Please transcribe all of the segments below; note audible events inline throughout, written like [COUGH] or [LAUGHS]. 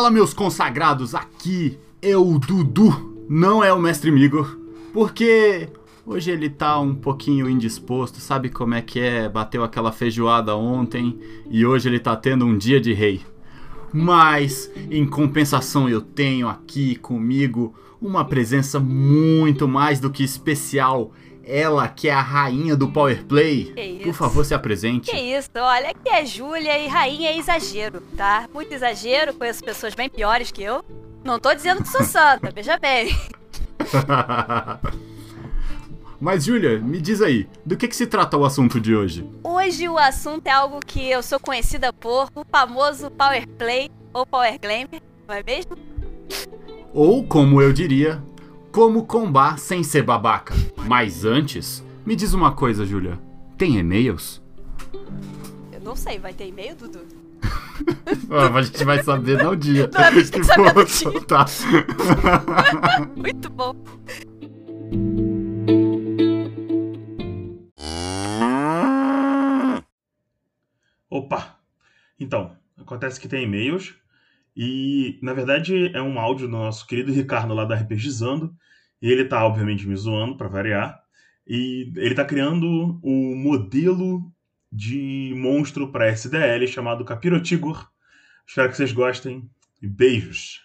Fala, meus consagrados, aqui é o Dudu, não é o Mestre Migor, porque hoje ele tá um pouquinho indisposto, sabe como é que é? Bateu aquela feijoada ontem e hoje ele tá tendo um dia de rei. Mas, em compensação, eu tenho aqui comigo uma presença muito mais do que especial. Ela que é a rainha do Power Play. Que isso? Por favor, se apresente. Que isso, olha, aqui é Júlia e rainha é exagero, tá? Muito exagero, conheço pessoas bem piores que eu. Não tô dizendo que sou [LAUGHS] santa, veja bem. [LAUGHS] Mas, Júlia, me diz aí, do que, que se trata o assunto de hoje? Hoje o assunto é algo que eu sou conhecida por, o famoso Power Play ou Power Glamour, não é mesmo? Ou, como eu diria, como combar sem ser babaca. Mas antes, me diz uma coisa, Júlia. Tem e-mails? Eu não sei, vai ter e-mail, Dudu? [LAUGHS] Ah, a gente vai saber no dia. Não, a gente tem que saber no [LAUGHS] dia. soltar. [LAUGHS] Muito bom. Opa! Então, acontece que tem e-mails e, na verdade, é um áudio do nosso querido Ricardo lá da RPGizando e ele tá, obviamente, me zoando pra variar e ele tá criando o modelo de monstro para SDL chamado Capirotigor. Espero que vocês gostem e beijos!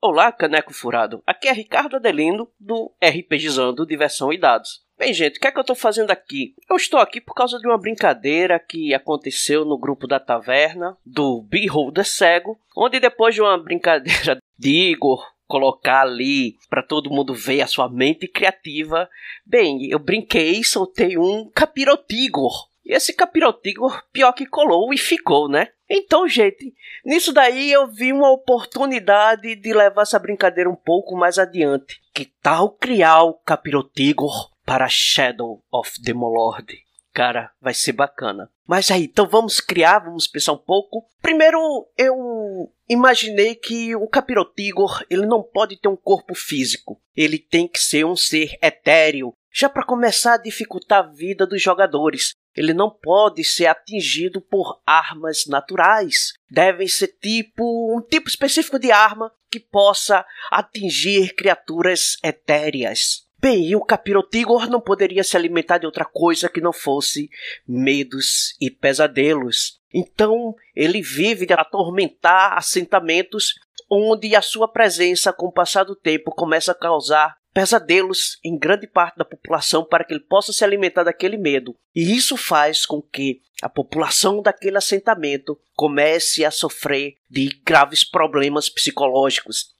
Olá, Caneco Furado. Aqui é Ricardo Adelino, do RPGizando Diversão e Dados. Bem, gente, o que é que eu estou fazendo aqui? Eu estou aqui por causa de uma brincadeira que aconteceu no grupo da taverna do Beholder Cego, onde depois de uma brincadeira [LAUGHS] de Igor colocar ali para todo mundo ver a sua mente criativa, bem, eu brinquei e soltei um Capirotigor. E esse Capirotigor pior que colou e ficou, né? Então, gente, nisso daí eu vi uma oportunidade de levar essa brincadeira um pouco mais adiante. Que tal criar o Capirotigor para Shadow of the Molord? Cara, vai ser bacana. Mas aí, então vamos criar, vamos pensar um pouco. Primeiro, eu imaginei que o Capirotigor, ele não pode ter um corpo físico. Ele tem que ser um ser etéreo, já para começar a dificultar a vida dos jogadores. Ele não pode ser atingido por armas naturais. Devem ser tipo um tipo específico de arma que possa atingir criaturas etéreas. Bem, e o Capirotigor não poderia se alimentar de outra coisa que não fosse medos e pesadelos. Então, ele vive de atormentar assentamentos onde a sua presença, com o passar do tempo, começa a causar pesadelos em grande parte da população para que ele possa se alimentar daquele medo. E isso faz com que a população daquele assentamento comece a sofrer de graves problemas psicológicos,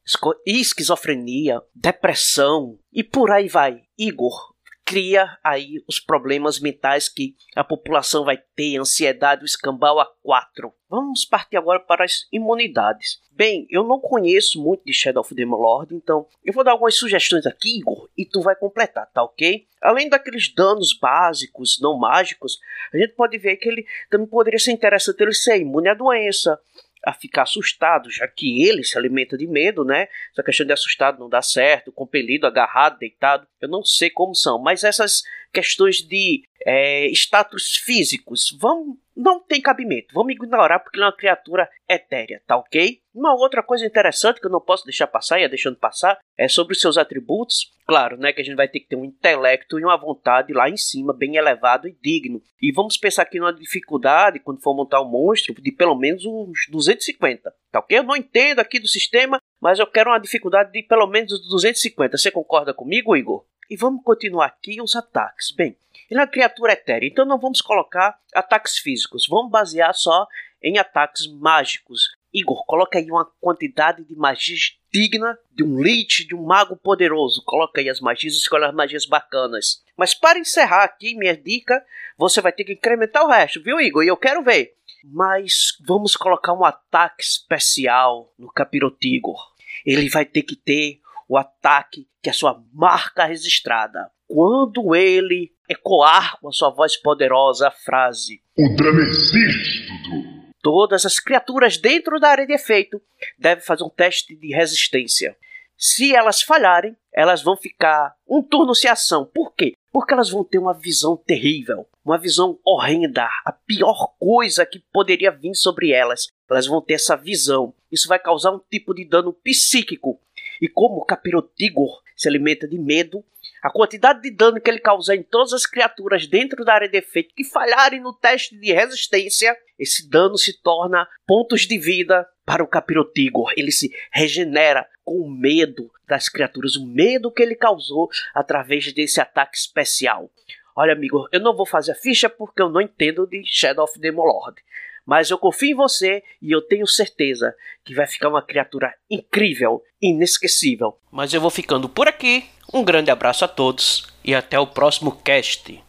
esquizofrenia, depressão e por aí vai. Igor cria aí os problemas mentais que a população vai ter, ansiedade, o escambau a quatro. Vamos partir agora para as imunidades. Bem, eu não conheço muito de Shadow of the Lord, então eu vou dar algumas sugestões aqui, Igor, e tu vai completar, tá ok? Além daqueles danos básicos, não mágicos, a gente pode ver que ele também poderia ser interessante ele ser imune à doença, a ficar assustado, já que ele se alimenta de medo, né? Essa questão de assustado não dá certo, compelido, agarrado, deitado, eu não sei como são, mas essas questões de é, status físicos vão, não tem cabimento, vamos ignorar porque ele é uma criatura etérea, tá ok? Uma outra coisa interessante que eu não posso deixar passar e é deixando passar é sobre os seus atributos. Claro, né, que a gente vai ter que ter um intelecto e uma vontade lá em cima, bem elevado e digno. E vamos pensar aqui numa dificuldade, quando for montar um monstro, de pelo menos uns 250, tá ok? Eu não entendo aqui do sistema, mas eu quero uma dificuldade de pelo menos 250. Você concorda comigo, Igor? E vamos continuar aqui os ataques. Bem, ele é uma criatura etérea, então não vamos colocar ataques físicos, vamos basear só em ataques mágicos. Igor, coloca aí uma quantidade de magias digna de um Lich, de um mago poderoso. Coloca aí as magias, escolhe as magias bacanas. Mas para encerrar aqui minha dica, você vai ter que incrementar o resto, viu, Igor? E eu quero ver. Mas vamos colocar um ataque especial no Capirotigor. Ele vai ter que ter o ataque que é a sua marca registrada. Quando ele ecoar com a sua voz poderosa a frase: O Dudu. Todas as criaturas dentro da área de efeito devem fazer um teste de resistência. Se elas falharem, elas vão ficar um turno sem ação. Por quê? Porque elas vão ter uma visão terrível, uma visão horrenda, a pior coisa que poderia vir sobre elas. Elas vão ter essa visão. Isso vai causar um tipo de dano psíquico. E como o Capirotigor se alimenta de medo, a quantidade de dano que ele causar em todas as criaturas dentro da área de efeito que falharem no teste de resistência, esse dano se torna pontos de vida para o Capirotigor. Ele se regenera com o medo das criaturas, o medo que ele causou através desse ataque especial. Olha, amigo, eu não vou fazer a ficha porque eu não entendo de Shadow of the Lord. Mas eu confio em você e eu tenho certeza que vai ficar uma criatura incrível, inesquecível. Mas eu vou ficando por aqui. Um grande abraço a todos e até o próximo cast.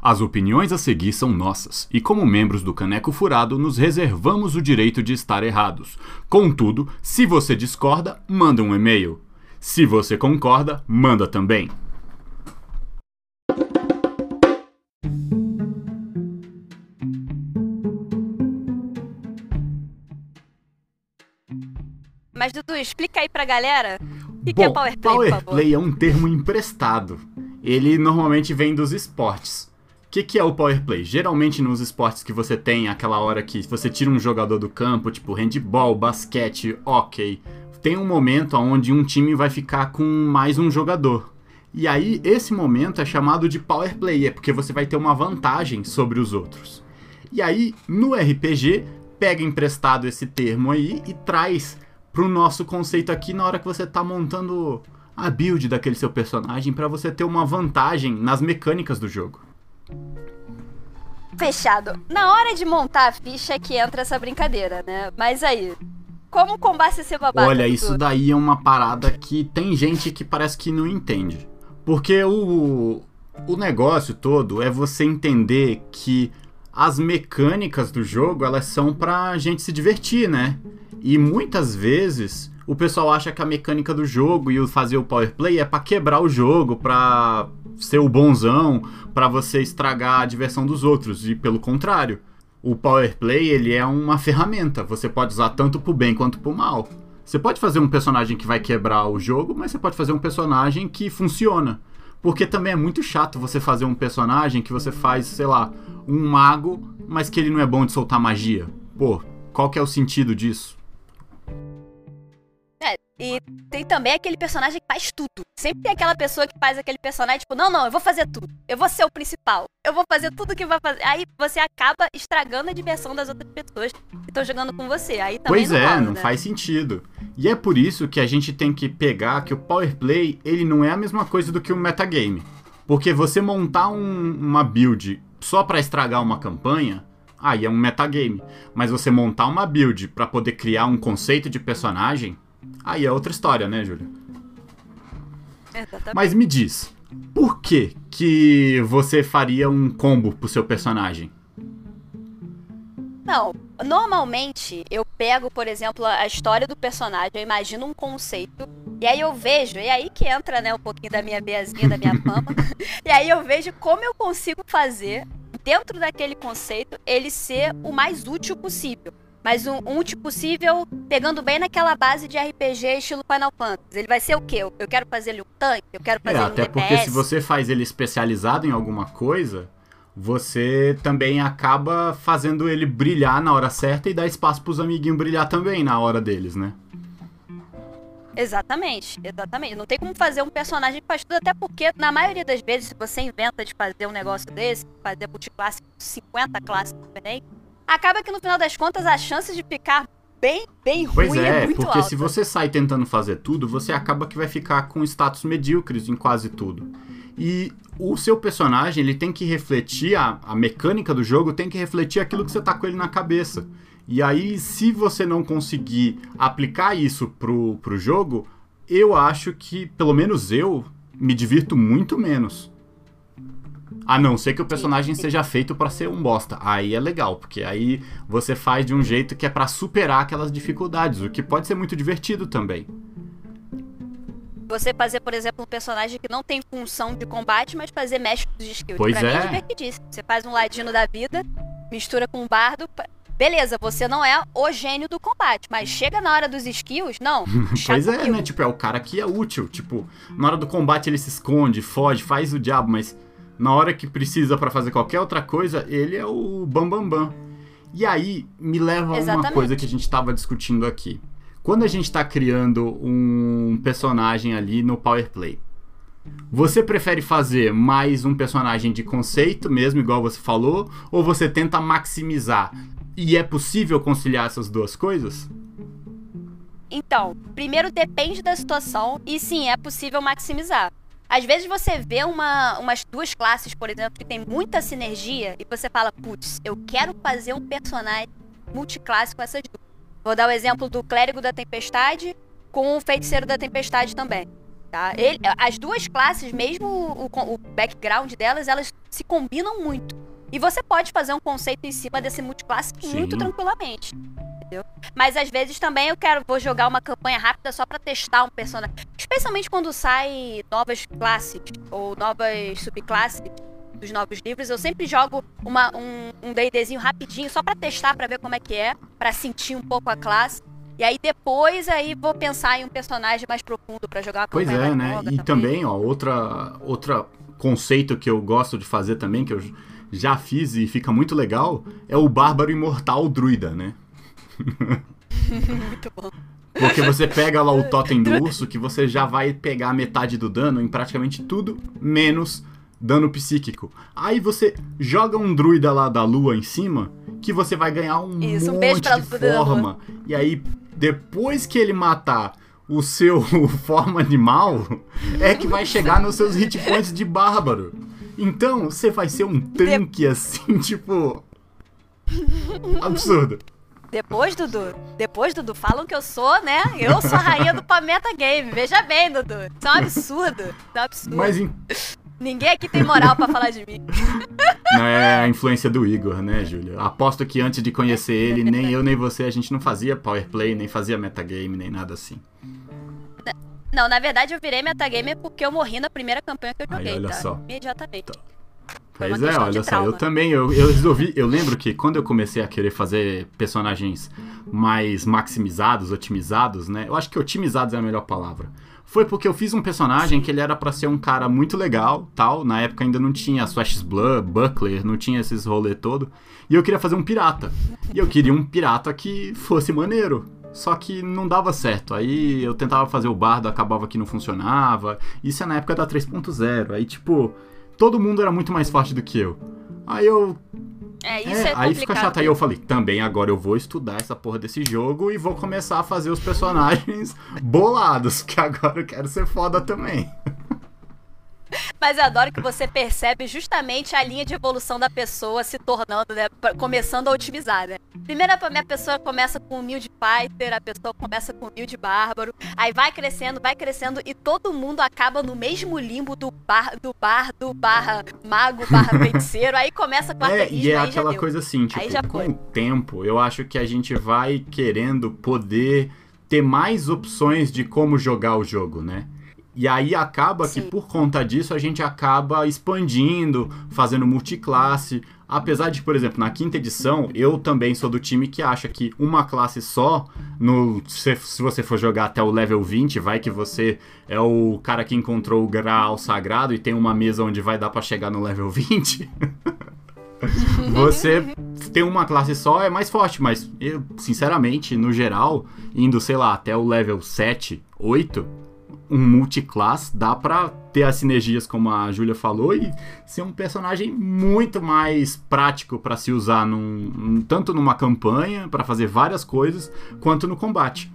As opiniões a seguir são nossas, e como membros do Caneco Furado, nos reservamos o direito de estar errados. Contudo, se você discorda, manda um e-mail. Se você concorda, manda também. Mas, Dudu, explica aí pra galera o que, Bom, que é Power Play, Power. Play é um termo emprestado. Ele normalmente vem dos esportes. O que, que é o Power Play? Geralmente nos esportes que você tem aquela hora que você tira um jogador do campo, tipo handball, basquete, hockey, tem um momento onde um time vai ficar com mais um jogador. E aí esse momento é chamado de Power Play, é porque você vai ter uma vantagem sobre os outros. E aí no RPG pega emprestado esse termo aí e traz pro nosso conceito aqui na hora que você tá montando a build daquele seu personagem para você ter uma vantagem nas mecânicas do jogo. Fechado. Na hora de montar a ficha é que entra essa brincadeira, né? Mas aí, como combate ser babaca? Olha, isso daí é uma parada que tem gente que parece que não entende. Porque o, o negócio todo é você entender que as mecânicas do jogo, elas são pra gente se divertir, né? E muitas vezes o pessoal acha que a mecânica do jogo e o fazer o power play é pra quebrar o jogo, pra ser o bonzão, pra você estragar a diversão dos outros. E pelo contrário, o power play ele é uma ferramenta. Você pode usar tanto pro bem quanto pro mal. Você pode fazer um personagem que vai quebrar o jogo, mas você pode fazer um personagem que funciona. Porque também é muito chato você fazer um personagem que você faz, sei lá, um mago, mas que ele não é bom de soltar magia. Pô, qual que é o sentido disso? E tem também aquele personagem que faz tudo. Sempre tem aquela pessoa que faz aquele personagem, tipo, não, não, eu vou fazer tudo. Eu vou ser o principal. Eu vou fazer tudo que vai fazer. Aí você acaba estragando a diversão das outras pessoas que estão jogando com você. Aí também Pois não é, rola, não né? faz sentido. E é por isso que a gente tem que pegar que o Power Play, ele não é a mesma coisa do que o metagame. Porque você montar um- uma build só pra estragar uma campanha, aí é um metagame. Mas você montar uma build pra poder criar um conceito de personagem, aí é outra história, né, Júlia? Exatamente. Mas me diz, por que que você faria um combo pro seu personagem? Não, normalmente eu pego, por exemplo, a história do personagem, eu imagino um conceito, e aí eu vejo, e aí que entra, né, um pouquinho da minha beazinha, da minha [LAUGHS] fama, e aí eu vejo como eu consigo fazer, dentro daquele conceito, ele ser o mais útil possível. Mas um, um útil possível pegando bem naquela base de RPG estilo Final Fantasy. Ele vai ser o quê? Eu eu quero fazer ele um tanque, eu quero É, fazer ele um até porque DPS. se você faz ele especializado em alguma coisa, você também acaba fazendo ele brilhar na hora certa e dá espaço pros amiguinhos brilhar também na hora deles, né? Exatamente, exatamente. Não tem como fazer um personagem que faz tudo, até porque, na maioria das vezes, se você inventa de fazer um negócio desse, fazer multiclasse com 50 classes diferentes, acaba que no final das contas as chances de ficar bem, bem Pois ruim é, é muito porque alta. se você sai tentando fazer tudo, você acaba que vai ficar com status medíocres em quase tudo. E o seu personagem, ele tem que refletir, a, a mecânica do jogo tem que refletir aquilo que você tá com ele na cabeça. E aí, se você não conseguir aplicar isso pro, pro jogo, eu acho que, pelo menos eu, me divirto muito menos. A não ser que o personagem seja feito pra ser um bosta. Aí é legal, porque aí você faz de um jeito que é pra superar aquelas dificuldades, o que pode ser muito divertido também. Você fazer, por exemplo, um personagem que não tem função de combate, mas fazer mestre dos skills. Pois pra mim é. é divertidíssimo. Você faz um ladino da vida, mistura com um bardo. Beleza, você não é o gênio do combate, mas chega na hora dos skills, não. [LAUGHS] Pois é, né? Tipo, é o cara que é útil. Tipo, na hora do combate ele se esconde, foge, faz o diabo, mas na hora que precisa pra fazer qualquer outra coisa, ele é o bambambam. Bam, bam. E aí me leva a uma coisa que a gente tava discutindo aqui. Quando a gente tá criando um personagem ali no Power Play, você prefere fazer mais um personagem de conceito mesmo, igual você falou, ou você tenta maximizar? E é possível conciliar essas duas coisas? Então, primeiro depende da situação e sim, é possível maximizar. Às vezes você vê uma, umas duas classes, por exemplo, que tem muita sinergia e você fala, putz, eu quero fazer um personagem multiclasse com essas duas. Vou dar o exemplo do Clérigo da Tempestade com o Feiticeiro da Tempestade também. Tá? Ele- as duas classes, mesmo o, o- background delas, elas se combinam muito. E você pode fazer um conceito em cima desse multiclasse muito Sim. tranquilamente. Entendeu? Mas às vezes também eu quero, vou jogar uma campanha rápida só pra testar um personagem. Especialmente quando sai novas classes ou novas subclasses dos novos livros, eu sempre jogo uma, um, um D&Dzinho rapidinho só pra testar, pra ver como é que é, pra sentir um pouco a classe. E aí depois aí vou pensar em um personagem mais profundo pra jogar Pois é, né? E também, ó, outra, outra conceito que eu gosto de fazer também, que eu já fiz e fica muito legal, é o Bárbaro Imortal Druida, né? Muito bom. Porque você pega lá o [LAUGHS] totem do urso, que você já vai pegar metade do dano em praticamente tudo, menos dano psíquico. Aí você joga um druida lá da lua em cima, que você vai ganhar um Isso, um monte beijo pra de forma. E aí, depois que ele matar o seu [LAUGHS] forma animal, é que vai chegar nos seus hit points de bárbaro. Então, você vai ser um tanque assim, [LAUGHS] tipo... Absurdo. Depois, Dudu, depois, Dudu, falam que eu sou, né? Eu sou a rainha do Pameta Game. Veja bem, Dudu. Isso é um absurdo. Isso é um absurdo. Mas em Ninguém aqui tem moral pra falar de mim. Não é a influência do Igor, né, Júlia? Aposto que antes de conhecer ele, nem eu nem você, a gente não fazia power play, nem fazia metagame, nem nada assim. Não, na verdade eu virei metagamer porque eu morri na primeira campanha que eu Aí, joguei, olha tá? só. Imediatamente. Foi Pois é, olha só, eu também, eu, eu resolvi, eu lembro que quando eu comecei a querer fazer personagens mais maximizados, otimizados, né? Eu acho que otimizados é a melhor palavra. Foi porque eu fiz um personagem que ele era pra ser um cara muito legal, tal. Na época ainda não tinha Blood, Buckler, não tinha esses rolê todo. E eu queria fazer um pirata. E eu queria um pirata que fosse maneiro. Só que não dava certo. Aí eu tentava fazer o bardo, acabava que não funcionava. Isso é na época da 3.0. Aí, tipo, todo mundo era muito mais forte do que eu. Aí eu. É, isso é, é, aí fica chato. Aí eu falei, também agora eu vou estudar essa porra desse jogo e vou começar a fazer os personagens [LAUGHS] bolados, que agora eu quero ser foda também. [LAUGHS] [LAUGHS] Mas eu adoro que você percebe justamente a linha de evolução da pessoa se tornando, né? Começando a otimizar, né? Primeiro a pessoa começa com humilde fighter, a pessoa começa com humilde bárbaro, aí vai crescendo, vai crescendo e todo mundo acaba no mesmo limbo do bar, do bardo barra mago barra [LAUGHS] feiticeiro, aí começa com É, e é aquela coisa assim, tipo, Aí já com o tempo, eu acho que a gente vai querendo poder ter mais opções de como jogar o jogo, né? E aí acaba que Sim. por conta disso a gente acaba expandindo, fazendo multiclasse. Apesar de, por exemplo, na quinta edição, eu também sou do time que acha que uma classe só, no, se, se você for jogar até o level 20, vai que você é o cara que encontrou o grau sagrado e tem uma mesa onde vai dar pra chegar no level 20. [LAUGHS] Você ter uma classe só é mais forte, mas eu, sinceramente, no geral, indo, sei lá, até o level 7, 8, um multiclass dá pra ter as sinergias, como a Júlia falou, e ser um personagem muito mais prático pra se usar num, tanto numa campanha, pra fazer várias coisas, quanto no combate.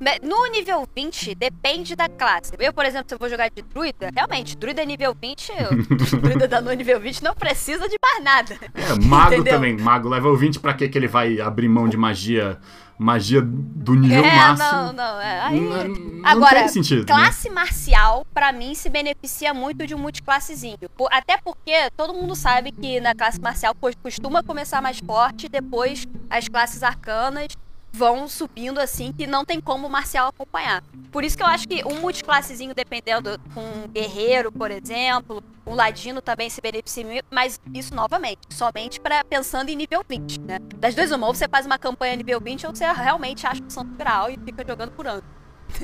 Me- No nível 20, depende da classe. Eu, por exemplo, se eu vou jogar de druida, realmente, druida nível 20, eu, [LAUGHS] druida da no nível 20 não precisa de mais nada. É, mago Entendeu? também. Mago level 20, pra que que ele vai abrir mão de magia, magia do nível é, máximo? não, não. É, aí... Não- não Agora, tem sentido. né? classe marcial, pra mim, se beneficia muito de um multiclassezinho. Até porque todo mundo sabe que na classe marcial co- costuma começar mais forte, depois as classes arcanas vão subindo assim, que não tem como o marcial acompanhar. Por isso que eu acho que um multiclassezinho, dependendo com um guerreiro, por exemplo, um ladino também se beneficia, mas isso novamente, somente para pensando em nível 20, né? Das duas uma, ou você faz uma campanha nível 20 ou você realmente acha o santo grau e fica jogando por ano.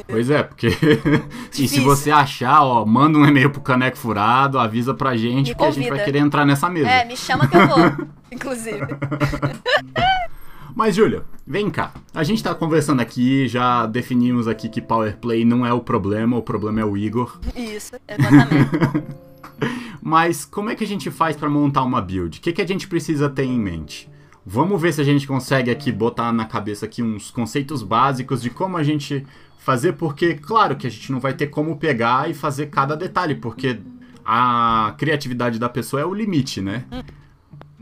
Pois é, porque [LAUGHS] e se você achar, ó, manda um e-mail pro Caneco Furado, avisa pra gente Me que a gente vai convida. querer entrar nessa mesa. É, me chama que eu vou, [LAUGHS] inclusive. [LAUGHS] Mas, Júlia, vem cá. A gente tá conversando aqui, já definimos aqui que Power Play não é o problema, o problema é o Igor. Isso, exatamente. [LAUGHS] Mas como é que a gente faz pra montar uma build? O que, que a gente precisa ter em mente? Vamos ver se a gente consegue aqui botar na cabeça aqui uns conceitos básicos de como a gente fazer, porque claro que a gente não vai ter como pegar e fazer cada detalhe, porque a criatividade da pessoa é o limite, né?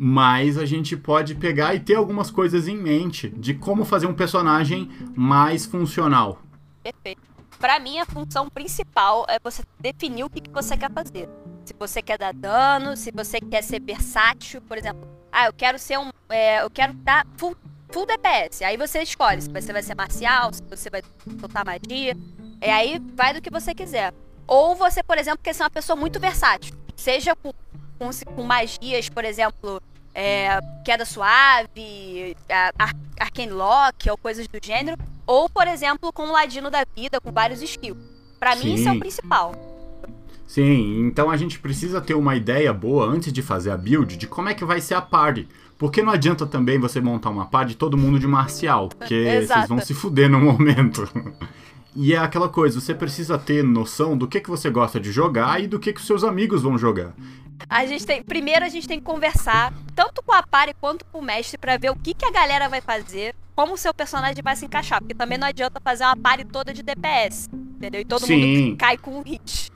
Mas a gente pode pegar e ter algumas coisas em mente de como fazer um personagem mais funcional. Perfeito. Pra mim, a função principal é você definir o que, que você quer fazer. Se você quer dar dano, se você quer ser versátil, por exemplo. Ah, eu quero ser um. é, eu quero dar full, full DPS. Aí você escolhe se você vai ser marcial, se você vai soltar magia. É aí vai do que você quiser. Ou você, por exemplo, quer ser uma pessoa muito versátil. Seja com, com, com magias, por exemplo, é, queda suave, a- ar- arcane lock ou coisas do gênero. Ou, por exemplo, com o ladino da vida, com vários skills. Pra mim, isso é o principal. Sim, então a gente precisa ter uma ideia boa antes de fazer a build de como é que vai ser a party. Porque não adianta também você montar uma party todo mundo de marcial, porque vocês vão se fuder no momento. [LAUGHS] E é aquela coisa, você precisa ter noção do que, que você gosta de jogar e do que, que os seus amigos vão jogar. A gente tem, primeiro a gente tem que conversar tanto com a pare quanto com o mestre pra ver o que, que a galera vai fazer, como o seu personagem vai se encaixar, porque também não adianta fazer uma pare toda de DPS, entendeu? E todo Sim. mundo cai com um hit.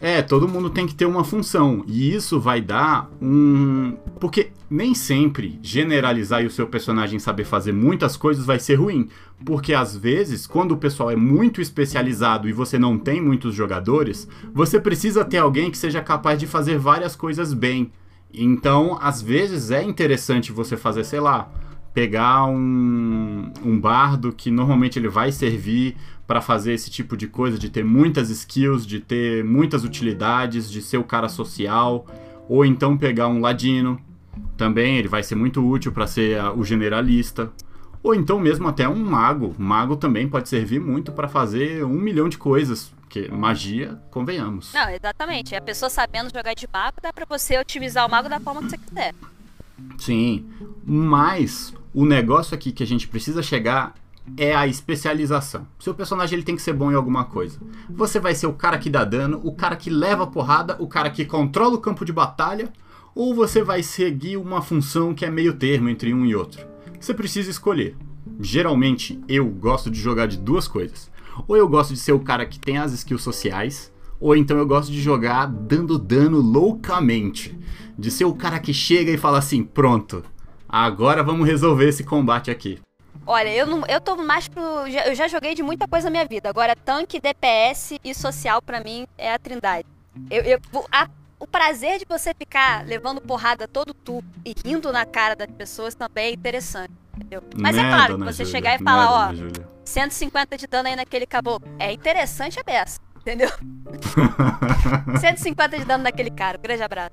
É, todo mundo tem que ter uma função. E isso vai dar um. Porque nem sempre generalizar e o seu personagem saber fazer muitas coisas vai ser ruim. Porque às vezes, quando o pessoal é muito especializado e você não tem muitos jogadores, você precisa ter alguém que seja capaz de fazer várias coisas bem. Então, às vezes é interessante você fazer, sei lá, pegar um, um bardo que normalmente ele vai servir para fazer esse tipo de coisa, de ter muitas skills, de ter muitas utilidades, de ser o cara social, ou então pegar um ladino, também ele vai ser muito útil para ser a- o generalista, ou então mesmo até um mago. Mago também pode servir muito para fazer um milhão de coisas, porque magia, convenhamos. Não, exatamente. A pessoa sabendo jogar de mago, dá pra você otimizar o mago da forma que você quiser. Sim, mas o negócio aqui que a gente precisa chegar é a especialização. Seu personagem ele tem que ser bom em alguma coisa. Você vai ser o cara que dá dano, o cara que leva a porrada, o cara que controla o campo de batalha, ou você vai seguir uma função que é meio termo entre um e outro. Você precisa escolher. Geralmente eu gosto de jogar de duas coisas. Ou eu gosto de ser o cara que tem as skills sociais, ou então eu gosto de jogar dando dano loucamente. De ser o cara que chega e fala assim: pronto, agora vamos resolver esse combate aqui. Olha, eu, não, eu tô mais pro. Eu já joguei de muita coisa na minha vida. Agora, tanque, DPS e social, pra mim, é a trindade. Eu, eu- o- a- o prazer de você ficar levando porrada todo tu e rindo na cara das pessoas também é interessante. Entendeu? Mas é Né, claro, dona você Júlia? chegar e Né, falar, ó, dona Júlia? 150 de dano aí naquele caboclo. É interessante a beça, entendeu? [LAUGHS] 150 de dano naquele cara. Um grande abraço.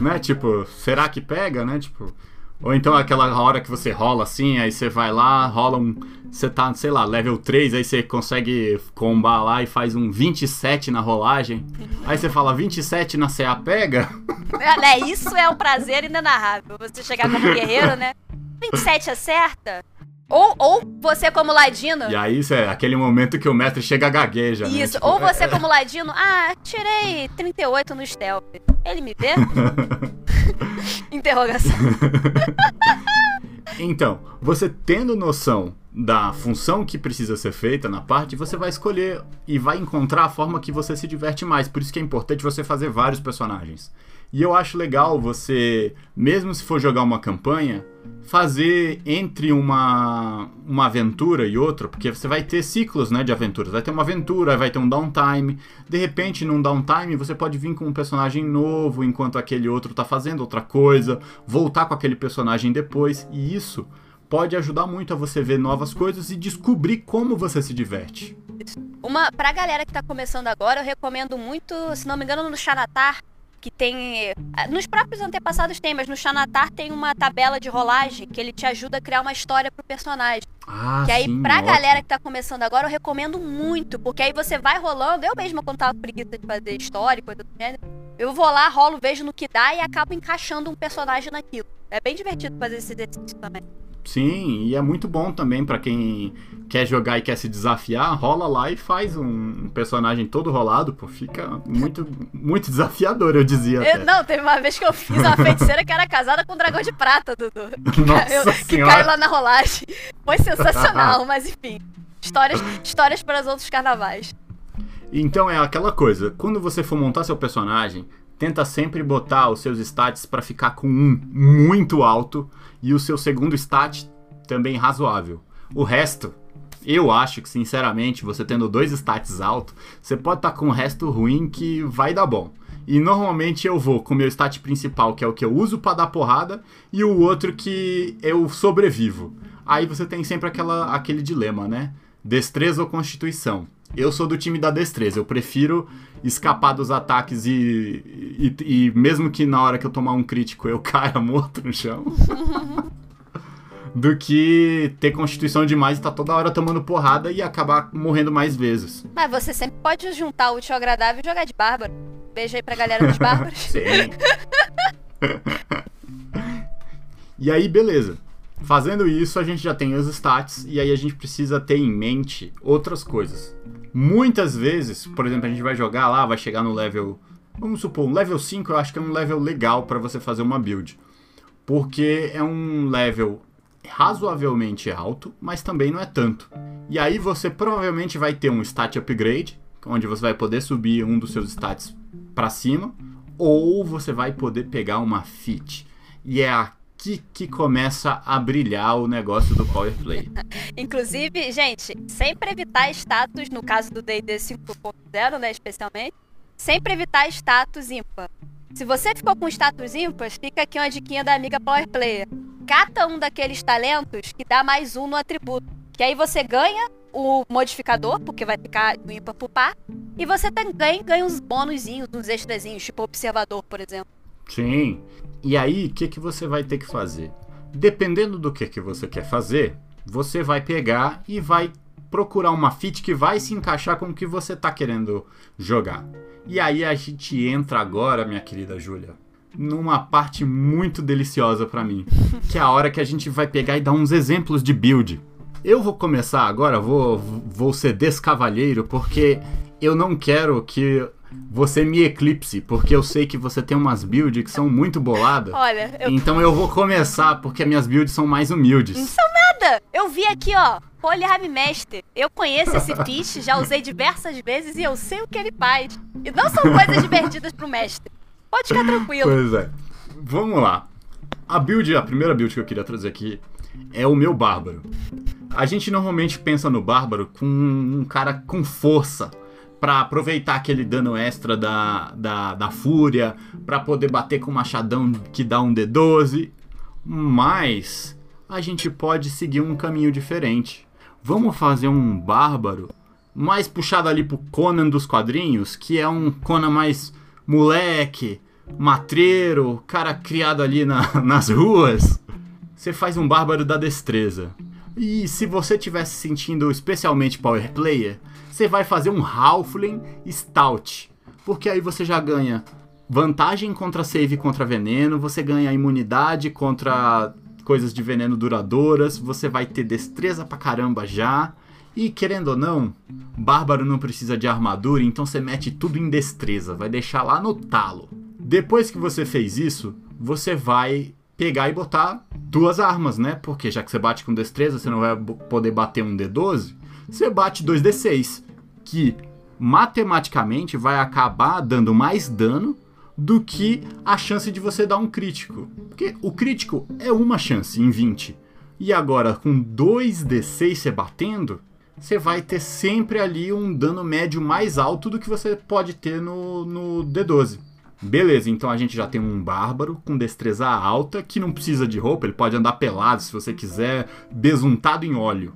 né? Tipo, será que pega, né? Tipo. Ou então aquela hora que você rola assim, aí você vai lá, rola um. Você tá, sei lá, level 3, aí você consegue combar lá e faz um 27 na rolagem. Aí você fala 27 na CA pega? [LAUGHS] É, né, Isso é um prazer inenarrável. Você chegar como guerreiro, né? [LAUGHS] 27 acerta? Ou, ou você como ladino. E aí isso é aquele momento que o mestre chega a gagueja. né? Isso, Tipo, ou é- você como ladino, ah, tirei 38 no stealth. Ele me vê? [LAUGHS] Interrogação. [LAUGHS] Então, você tendo noção da função que precisa ser feita na parte, você vai escolher e vai encontrar a forma que você se diverte mais. Por isso que é importante você fazer vários personagens. E eu acho legal você, mesmo se for jogar uma campanha, fazer entre uma, uma aventura e outra, porque você vai ter ciclos né, de aventuras. Vai ter uma aventura, vai ter um downtime. De repente, num downtime, você pode vir com um personagem novo enquanto aquele outro tá fazendo outra coisa, voltar com aquele personagem depois. E isso pode ajudar muito a você ver novas coisas e descobrir como você se diverte. Uma, pra galera que tá começando agora, eu recomendo muito, se não me engano, no Xanatar, que tem. Nos próprios antepassados tem, mas no Xanatar tem uma tabela de rolagem que ele te ajuda a criar uma história pro personagem. Ah, que aí, sim, pra ótimo. galera que tá começando agora, eu recomendo muito, porque aí você vai rolando. Eu mesma, quando tava preguiça de fazer história e coisa do gênero, eu vou lá, rolo, vejo no que dá e acabo encaixando um personagem naquilo. É bem divertido fazer esse exercício também. Sim, e é muito bom também pra quem quer jogar e quer se desafiar, rola lá e faz um personagem todo rolado, pô, fica muito, muito desafiador, eu dizia Eu- não, teve uma vez que eu fiz uma feiticeira que era casada com um dragão de prata, Dudu. Nossa [LAUGHS] Eu- que caiu lá na rolagem. Foi sensacional, [LAUGHS] mas enfim. Histórias, histórias para os outros carnavais. Então é aquela coisa, quando você for montar seu personagem, tenta sempre botar os seus stats pra ficar com um muito alto e o seu segundo stat também razoável. O resto, eu acho que sinceramente, você tendo dois stats altos, você pode estar com o resto ruim que vai dar bom. E normalmente eu vou com o meu stat principal, que é o que eu uso pra dar porrada, e o outro que eu sobrevivo. Aí você tem sempre aquela, aquele dilema, né? Destreza ou constituição. Eu sou do time da destreza, eu prefiro escapar dos ataques e, e, e mesmo que na hora que eu tomar um crítico eu [LAUGHS] caia morto no chão. do que ter constituição demais e tá toda hora tomando porrada e acabar morrendo mais vezes. Mas você sempre pode juntar o útil agradável e jogar de bárbaro. Beijo aí pra galera dos bárbaros. [LAUGHS] Sim. e aí, beleza. Fazendo isso, a gente já tem os stats e aí a gente precisa ter em mente outras coisas. Muitas vezes, por exemplo, a gente vai jogar lá, vai chegar no level. Vamos supor, um level 5 eu acho que é um level legal para você fazer uma build. Porque é um level razoavelmente alto, mas também não é tanto. E aí você provavelmente vai ter um stat upgrade, onde você vai poder subir um dos seus stats para cima, ou você vai poder pegar uma feat. E é que começa a brilhar o negócio do Power Play. [LAUGHS] Inclusive, gente, sempre evitar status, no caso do D&D 5.0, né, especialmente, sempre evitar status ímpar. Se você ficou com status ímpar, fica aqui uma diquinha da amiga Power Player. Cata um daqueles talentos que dá mais um no atributo. Que aí você ganha o modificador, porque vai ficar ímpar pro par, e você também ganha uns bônusinhos, uns extrazinhos, tipo observador, por exemplo. Sim. E aí, o que, que você vai ter que fazer? Dependendo do que, que você quer fazer, você vai pegar e vai procurar uma fit que vai se encaixar com o que você tá querendo jogar. E aí a gente entra agora, minha querida Júlia, numa parte muito deliciosa pra mim, que é a hora que a gente vai pegar e dar uns exemplos de build. Eu vou começar agora, vou, vou ser descavalheiro, porque eu não quero que você me eclipse, porque eu sei que você tem umas builds que são muito boladas. Olha, eu Então eu vou começar, porque minhas builds são mais humildes. Nada! Eu vi aqui, ó, Polyarm Master. Eu conheço esse fish, já usei diversas vezes e eu sei o que ele faz. E não são coisas divertidas pro mestre. Pode ficar tranquilo. Pois é. Vamos lá. A build, a primeira build que eu queria trazer aqui é o meu bárbaro. A gente normalmente pensa no bárbaro com um cara com força pra aproveitar aquele dano extra da, da, da fúria, pra poder bater com o machadão que dá um D12. Mas a gente pode seguir um caminho diferente. Vamos fazer um bárbaro mais puxado ali pro Conan dos quadrinhos, que é um Conan mais moleque, matreiro, cara criado ali na- [LAUGHS] nas ruas. Você faz um bárbaro da destreza. E se você estiver se sentindo especialmente power player, você vai fazer um Halfling Stout. Porque aí você já ganha vantagem contra save contra veneno, você ganha imunidade contra coisas de veneno duradouras, você vai ter destreza pra caramba já. E querendo ou não, bárbaro não precisa de armadura, então você mete tudo em destreza, vai deixar lá no talo. Depois que você fez isso, você vai pegar e botar duas armas, né? Porque já que você bate com destreza, você não vai poder bater um D12, você bate 2D6, que matematicamente vai acabar dando mais dano do que a chance de você dar um crítico. Porque o crítico é uma chance em 20. E agora, com 2d6 você batendo, você vai ter sempre ali um dano médio mais alto do que você pode ter no, no D12. Beleza, então a gente já tem um bárbaro com destreza alta que não precisa de roupa, ele pode andar pelado se você quiser, besuntado em óleo.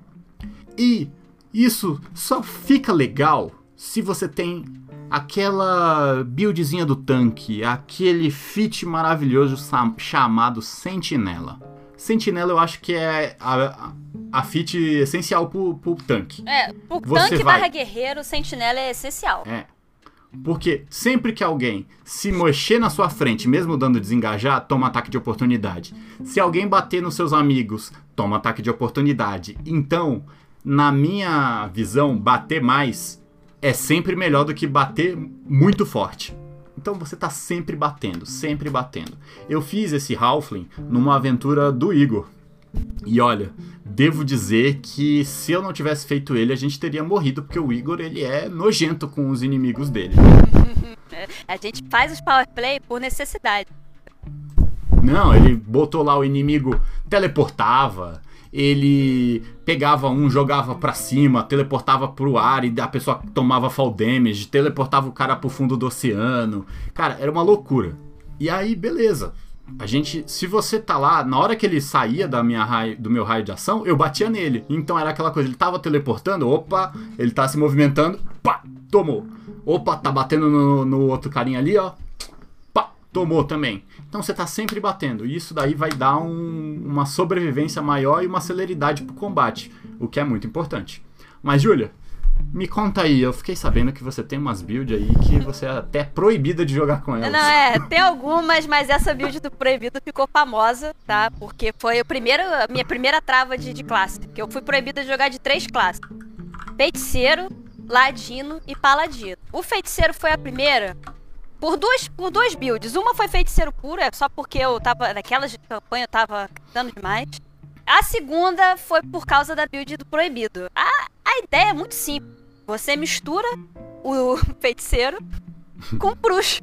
E isso só fica legal se você tem aquela buildzinha do tanque, aquele fit maravilhoso chamado Sentinela. Sentinela eu acho que é a, a, a fit essencial pro, pro tanque. É, pro Você tanque vai- barra guerreiro, sentinela é essencial. É. Porque sempre que alguém se mexer na sua frente, mesmo dando desengajar, toma ataque de oportunidade. Se alguém bater nos seus amigos, toma ataque de oportunidade. Então, na minha visão, bater mais é sempre melhor do que bater muito forte. Então você tá sempre batendo, sempre batendo. Eu fiz esse Halfling numa aventura do Igor. E olha, devo dizer que se eu não tivesse feito ele, a gente teria morrido, porque o Igor ele é nojento com os inimigos dele. [LAUGHS] A gente faz os power play por necessidade. Não, ele botou lá o inimigo, teleportava, ele pegava um, jogava pra cima, teleportava pro ar e a pessoa tomava fall damage, teleportava o cara pro fundo do oceano. Cara, era uma loucura. E aí, beleza. A gente, se você tá lá, na hora que ele saía da minha raio, do meu raio de ação, eu batia nele. Então era aquela coisa, ele tava teleportando, opa, ele tá se movimentando, pá, tomou. Opa, tá batendo no, no outro carinha ali, ó, tomou também. Então você tá sempre batendo. E isso daí vai dar um- uma sobrevivência maior e uma celeridade pro combate, o que é muito importante. Mas, Júlia, me conta aí, eu fiquei sabendo que você tem umas builds aí que você é até proibida de jogar com elas. Não, é, tem algumas, mas essa build do Proibido ficou famosa, tá? Porque foi o primeiro, a minha primeira trava de, de classe. Que eu fui proibida de jogar de três classes: Feiticeiro, Ladino e Paladino. O Feiticeiro foi a primeira por duas, por duas builds. Uma foi Feiticeiro puro, é só porque eu tava. Naquelas de campanha eu tava dando demais. A segunda foi por causa da build do Proibido. A, a ideia é muito simples. Você mistura o [LAUGHS] feiticeiro com o bruxo.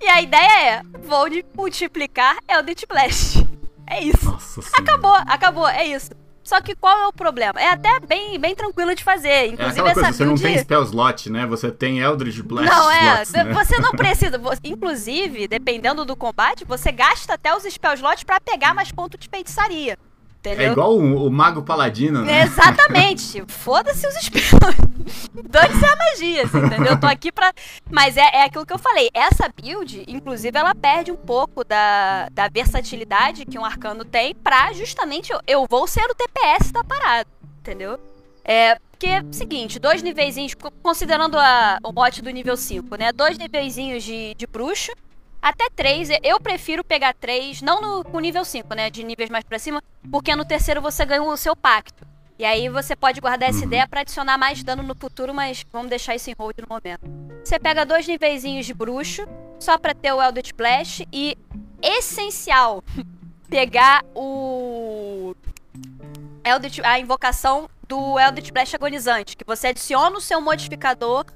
E a ideia é, vou multiplicar Eldritch Blast. É isso. Nossa senhora. Acabou, acabou, é isso. Só que qual é o problema? É até bem, bem tranquilo de fazer. É Inclusive aquela essa coisa, você não tem spell slot, né? Você tem Eldritch Blast Não, é. slots, né? [LAUGHS] Você não [LAUGHS] precisa. Inclusive, dependendo do combate, você gasta até os spell slots pra pegar mais pontos de feitiçaria. Entendeu? É igual o, o Mago Paladino, né? Exatamente. [LAUGHS] Foda-se os spells. [LAUGHS] Dane-se a magia, assim, entendeu? Eu tô aqui pra. Mas é, é aquilo que eu falei. Essa build, inclusive, ela perde um pouco da, da versatilidade que um arcano tem pra justamente eu, eu vou ser o TPS da parada. Entendeu? É. Porque, seguinte, dois niveizinhos, co- considerando a- o mote do nível 5, né? Dois niveizinhos de, de bruxo. Até três, eu prefiro pegar três, não no, com nível 5, né? De níveis mais pra cima, porque no terceiro você ganha o seu pacto. E aí você pode guardar essa ideia pra adicionar mais dano no futuro, mas vamos deixar isso em hold no momento. Você pega dois niveizinhos de bruxo, só pra ter o Eldritch Blast, e essencial [LAUGHS] pegar o Eldritch, a invocação do Eldritch Blast agonizante, que você adiciona o seu modificador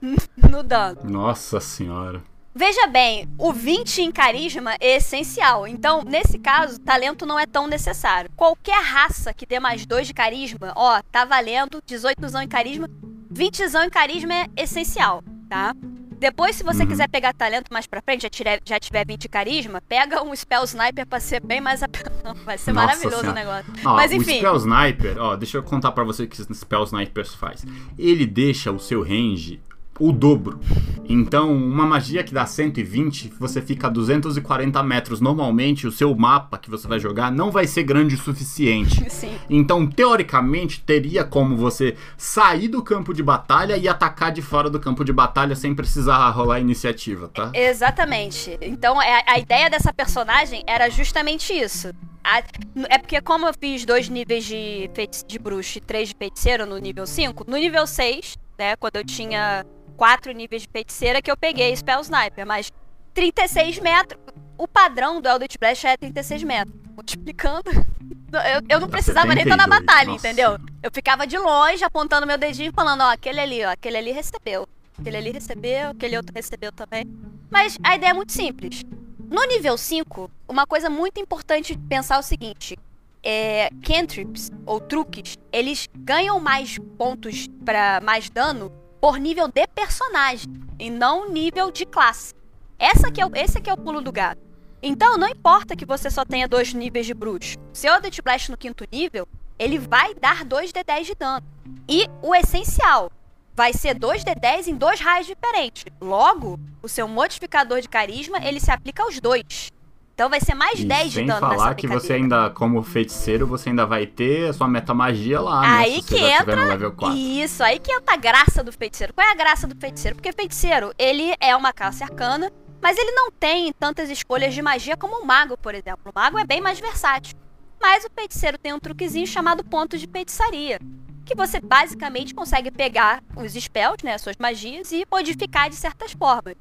[LAUGHS] no dano. Nossa senhora. Veja bem, o 20 em carisma é essencial. Então, nesse caso, talento não é tão necessário. Qualquer raça que dê mais 2 de carisma, ó, tá valendo 18 em carisma. 20 em carisma é essencial, tá? Depois, se você Uhum. quiser pegar talento mais pra frente, já, tiver, já tiver 20 de carisma, pega um Spell Sniper pra ser bem mais. [LAUGHS] Vai ser Nossa maravilhoso Senhora. o negócio. Ó, Mas o enfim, Spell Sniper, ó, deixa eu contar pra você o que o Spell Sniper faz. Ele deixa o seu range o dobro. Então, uma magia que dá 120, você fica a 240 metros. Normalmente, o seu mapa que você vai jogar não vai ser grande o suficiente. [LAUGHS] sim. Então, teoricamente, teria como você sair do campo de batalha e atacar de fora do campo de batalha sem precisar rolar iniciativa, tá? Exatamente. Então, é- a ideia dessa personagem era justamente isso. É porque, como eu fiz dois níveis de, de bruxo e três de feiticeiro no nível 5, no nível 6, né, quando eu tinha quatro níveis de feiticeira, que eu peguei Spell Sniper, mas 36 metros. O padrão do Eldritch Blast é 36 metros. multiplicando. [LAUGHS] Eu, eu não precisava nem estar na 72, batalha, nossa. entendeu? Eu ficava de longe apontando meu dedinho e falando, ó, aquele ali, ó, aquele ali recebeu. Aquele ali recebeu, aquele outro recebeu também. Mas a ideia é muito simples. No nível 5, uma coisa muito importante de pensar é o seguinte: é, cantrips ou truques, eles ganham mais pontos para mais dano por nível de personagem e não nível de classe. Essa que é o, esse aqui é o pulo do gato. Então, não importa que você só tenha dois níveis de bruxo. Seu Eldritch Blast no quinto nível, ele vai dar 2d10 de dano. E o essencial vai ser 2d10 em dois raios diferentes. Logo, o seu modificador de carisma, ele se aplica aos dois. Então vai ser mais E 10 de dano falar que você ainda, como feiticeiro, você ainda vai ter a sua metamagia lá, né? Aí você que entra- no level 4. Isso, aí que entra a graça do feiticeiro. Qual é a graça do feiticeiro? Porque feiticeiro, ele é uma classe arcana, mas ele não tem tantas escolhas de magia como o mago, por exemplo. O mago é bem mais versátil. Mas o feiticeiro tem um truquezinho chamado ponto de feitiçaria. Que você basicamente consegue pegar os spells, né, as suas magias, e modificar de certas formas.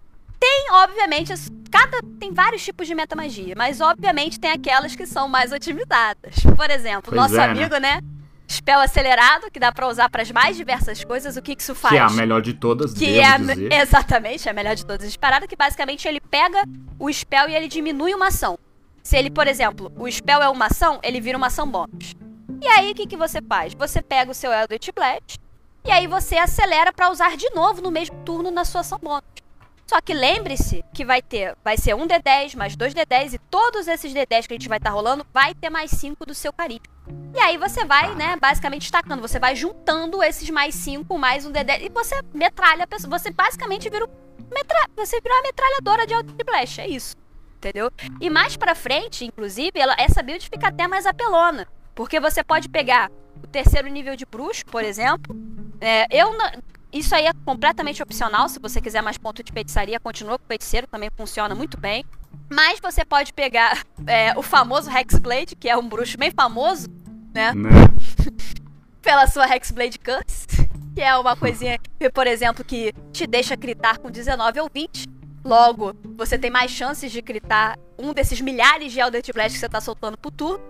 Tem, obviamente, cada tem vários tipos de metamagia, mas obviamente tem aquelas que são mais otimizadas. Por exemplo, Pois nosso é, né? amigo, né? Spell acelerado, que dá pra usar para as mais diversas coisas. O que que isso faz? Que é a melhor de todas, Que é a- dizer. exatamente a melhor de todas as paradas, que basicamente ele pega o spell e ele diminui uma ação. Se ele, por exemplo, o spell é uma ação, ele vira uma ação bônus. E aí o que, que você faz? Você pega o seu Eldritch Blast e aí você acelera pra usar de novo no mesmo turno na sua ação bônus. Só que lembre-se que vai ter, vai ser um D10 mais dois D10 e todos esses D10 que a gente vai estar rolando vai ter mais 5 do seu carisma. E aí você vai, né, basicamente destacando, você vai juntando esses mais 5 mais um D10 e você metralha a pessoa, você basicamente vira metra... você vira uma metralhadora de Eldritch Blast, é isso. Entendeu? E mais pra frente, inclusive, ela, essa build fica até mais apelona. Porque você pode pegar o terceiro nível de bruxo, por exemplo. É, eu não- Isso aí é completamente opcional. Se você quiser mais ponto de feitiçaria, continua com o feiticeiro, também funciona muito bem. Mas você pode pegar [LAUGHS] é, o famoso Hexblade, que é um bruxo bem famoso, né? Né? [LAUGHS] Pela sua Hexblade Curse. Que é uma coisinha, que, por exemplo, que te deixa critar com 19 ou 20. Logo, você tem mais chances de critar um desses milhares de Eldritch Blast que você tá soltando pro turno.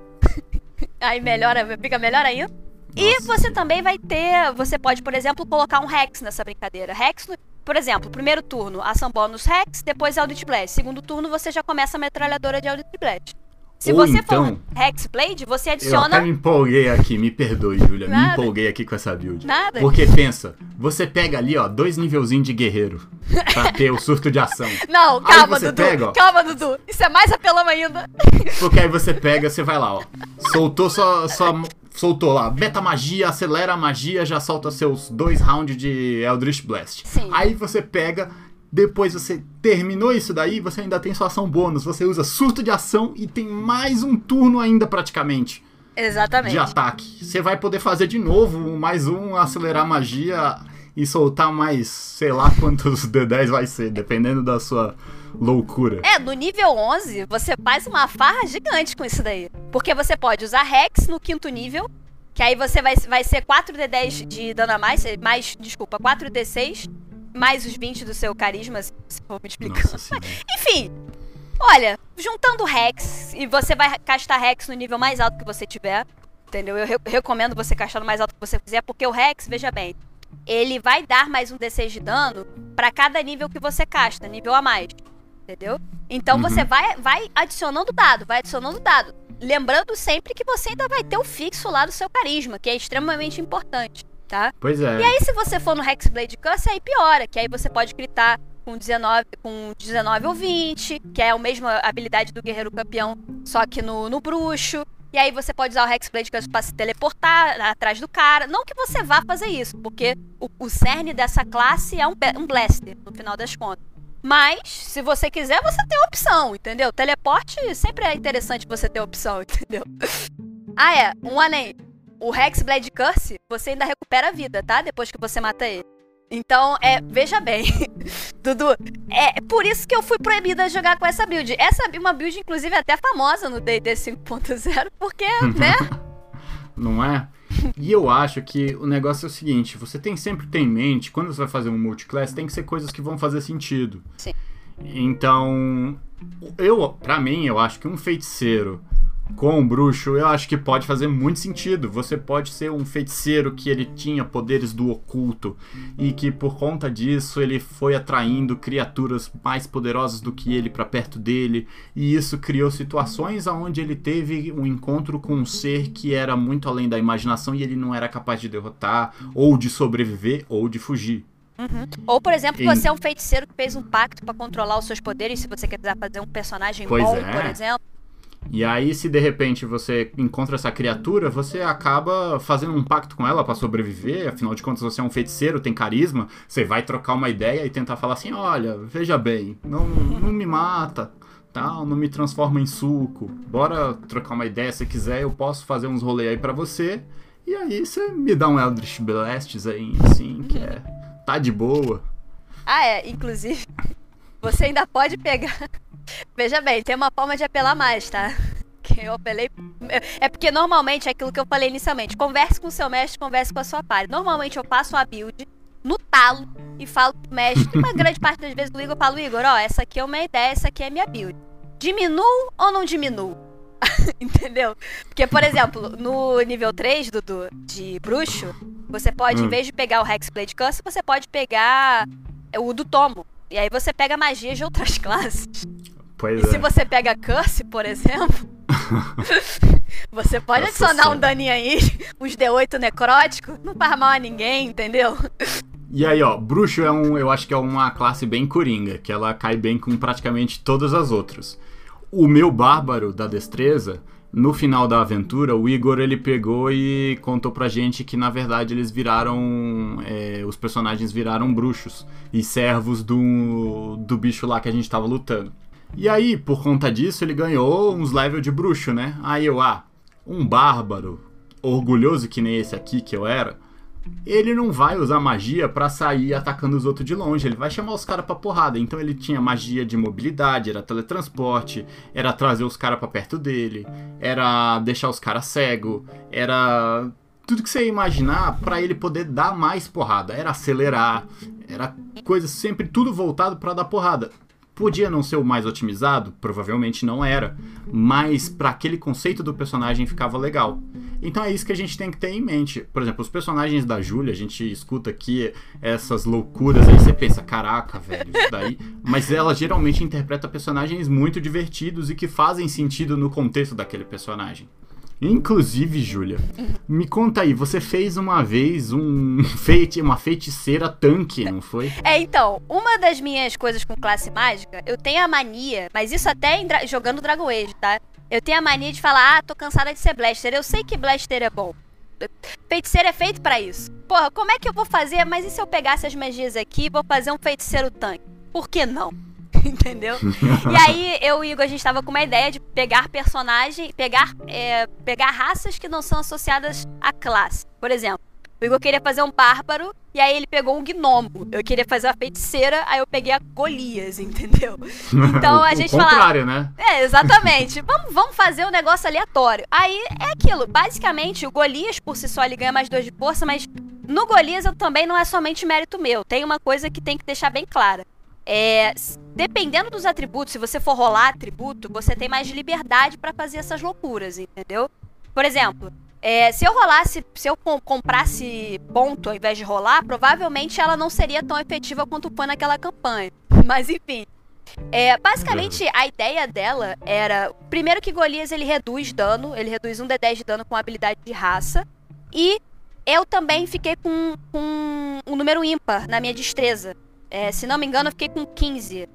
[LAUGHS] Aí melhora, fica melhor ainda. E você também vai ter. Você pode, por exemplo, colocar um Rex nessa brincadeira. Rex, por exemplo, primeiro turno, ação bônus Rex, depois Eldritch Blast. Segundo turno, você já começa a metralhadora de Eldritch Blast. Se Ou você for então- um Hex Blade, você Eu adiciona. até me empolguei aqui, me perdoe, Julia. Me Nada. empolguei aqui com essa build. Nada. Porque pensa, você pega ali, ó, dois nivelzinhos de guerreiro pra [LAUGHS] ter o surto de ação. Não, calma, Dudu. pega, ó. calma, Dudu. Isso é mais apelão ainda. Porque aí você pega, você vai lá, ó. Soltou só, só soltou lá, beta magia, acelera a magia, já solta seus dois rounds de Eldritch Blast. Sim. Aí você pega, depois você terminou isso daí, você ainda tem sua ação bônus, você usa surto de ação e tem mais um turno ainda praticamente Exatamente. de ataque. Você vai poder fazer de novo mais um, acelerar a magia e soltar mais, sei lá quantos [LAUGHS] D10 vai ser, dependendo da sua loucura. É, no nível 11, você faz uma farra gigante com isso daí. Porque você pode usar Rex no quinto nível, que aí você vai, vai ser 4d10 de dano a mais, mais, desculpa, 4d6, mais os 20 do seu carisma, se for me explicando. Nossa. [LAUGHS] Enfim, olha, juntando Rex, e você vai castar Rex no nível mais alto que você tiver, entendeu? Eu re- recomendo você castar no mais alto que você quiser, porque o Rex, veja bem, ele vai dar mais um D6 de dano pra cada nível que você casta, nível a mais. Entendeu? Então Uhum. você vai, vai adicionando dado, vai adicionando dado. Lembrando sempre que você ainda vai ter o fixo lá do seu carisma, que é extremamente importante, tá? Pois é. E aí, se você for no Hexblade Curse, aí piora, que aí você pode gritar com 19, com 19 ou 20, que é a mesma habilidade do Guerreiro Campeão, só que no, no bruxo. E aí você pode usar o Hexblade Curse pra se teleportar atrás do cara. Não que você vá fazer isso, porque o, o cerne dessa classe é um, be- um Blaster, no final das contas. Mas, se você quiser, você tem opção, entendeu? Teleporte sempre é interessante você ter opção, [LAUGHS] entendeu? ah, é, um além. O Hexblade Curse, você ainda recupera a vida, tá? Depois que você mata ele. Então, é, veja bem, [LAUGHS] Dudu, é por isso que eu fui proibida de jogar com essa build. Essa é uma build, inclusive, até famosa no D&D 5.0, porque, [LAUGHS] né? Não é? E eu acho que o negócio é o seguinte: você tem sempre ter em mente, quando você vai fazer um multiclass, tem que ser coisas que vão fazer sentido. Sim. Então, eu, pra mim, eu acho que um feiticeiro com o bruxo, eu acho que pode fazer muito sentido. Você pode ser um feiticeiro que ele tinha poderes do oculto e que por conta disso ele foi atraindo criaturas mais poderosas do que ele para perto dele, e isso criou situações onde ele teve um encontro com um ser que era muito além da imaginação e ele não era capaz de derrotar, ou de sobreviver, ou de fugir. Uhum. Ou, por exemplo, Em- você é um feiticeiro que fez um pacto pra controlar os seus poderes, se você quiser fazer um personagem Pois bom, é. por exemplo. E aí, se de repente você encontra essa criatura, você acaba fazendo um pacto com ela pra sobreviver. Afinal de contas, você é um feiticeiro, tem carisma. Você vai trocar uma ideia e tentar falar assim: olha, veja bem, não, não me mata, tal, não me transforma em suco. Bora trocar uma ideia se quiser, eu posso fazer uns rolês aí pra você. E aí você me dá um Eldritch Blasts aí, assim, que é. Tá de boa. Ah, é, inclusive, [LAUGHS] você ainda pode pegar. Veja bem, tem uma forma de apelar mais, tá? [LAUGHS] Que eu apelei. É porque normalmente é aquilo que eu falei inicialmente. Converse com o seu mestre, converse com a sua party. Normalmente eu passo a build no talo e falo pro mestre. Uma [LAUGHS] grande parte das vezes do Igor eu falo, Igor, ó, essa aqui é uma ideia, essa aqui é a minha build. Diminuo ou não diminuo? [LAUGHS] Entendeu? Porque, por exemplo, no nível 3, Dudu, de bruxo, você pode, em Hum. vez de pegar o Hexblade Curse, você pode pegar o do tomo. E aí você pega magias de outras classes. Pois E se é. você pega Curse, por exemplo, [LAUGHS] você pode Nossa adicionar um daninho aí, uns D8 necrótico, não faz mal a ninguém, entendeu? E aí, ó, bruxo é um, eu acho que é uma classe bem coringa, que ela cai bem com praticamente todas as outras. O meu bárbaro da destreza, no final da aventura, o Igor ele pegou e contou pra gente que na verdade eles viraram, é, os personagens viraram bruxos e servos do, do bicho lá que a gente tava lutando. E aí, por conta disso, ele ganhou uns level de bruxo, né? Aí eu, ah, um bárbaro, orgulhoso que nem esse aqui que eu era, ele não vai usar magia pra sair atacando os outros de longe, ele vai chamar os caras pra porrada. Então ele tinha magia de mobilidade, era teletransporte, era trazer os caras pra perto dele, era deixar os caras cego, era tudo que você imaginar pra ele poder dar mais porrada, era acelerar, era coisa sempre tudo voltado pra dar porrada. Podia não ser o mais otimizado, provavelmente não era, mas para aquele conceito do personagem ficava legal. Então é isso que a gente tem que ter em mente. Por exemplo, os personagens da Júlia, a gente escuta aqui essas loucuras aí, você pensa, caraca, velho, isso daí. Mas ela geralmente interpreta personagens muito divertidos e que fazem sentido no contexto daquele personagem. Inclusive, Júlia, me conta aí, você fez uma vez um [LAUGHS] feiti uma feiticeira tanque, não foi? É, então, uma das minhas coisas com classe mágica, eu tenho a mania, mas isso até dra- jogando Dragon Age, tá? Eu tenho a mania de falar, ah, tô cansada de ser Blaster. Eu sei que Blaster é bom. Feiticeiro é feito pra isso. Porra, como é que eu vou fazer? Mas e se eu pegasse as magias aqui e vou fazer um feiticeiro tanque? Por que não? [LAUGHS] Entendeu? e aí, eu e o Igor, a gente tava com uma ideia de pegar personagem, pegar, é, pegar raças que não são associadas à classe. Por exemplo, o Igor queria fazer um bárbaro, e aí ele pegou um gnomo. Eu queria fazer uma feiticeira, aí eu peguei a Golias, [LAUGHS] entendeu? Então a [LAUGHS] gente fala. contrário, né? É, exatamente. vamos, vamos fazer um negócio aleatório. Aí é aquilo. Basicamente, o Golias por si só ele ganha mais dois de força, mas no Golias eu também não é somente mérito meu. Tem uma coisa que tem que deixar bem clara. É, dependendo dos atributos, se você for rolar atributo, você tem mais liberdade pra fazer essas loucuras, entendeu? Por exemplo, é, se eu rolasse, se eu com- comprasse ponto ao invés de rolar, provavelmente ela não seria tão efetiva quanto foi naquela campanha. [LAUGHS] Mas enfim. É, basicamente, a ideia dela era. Primeiro que Golias ele reduz dano, ele reduz um D10 de dano com habilidade de raça. E eu também fiquei com, com um número ímpar na minha destreza. É, se não me engano, eu fiquei com 15.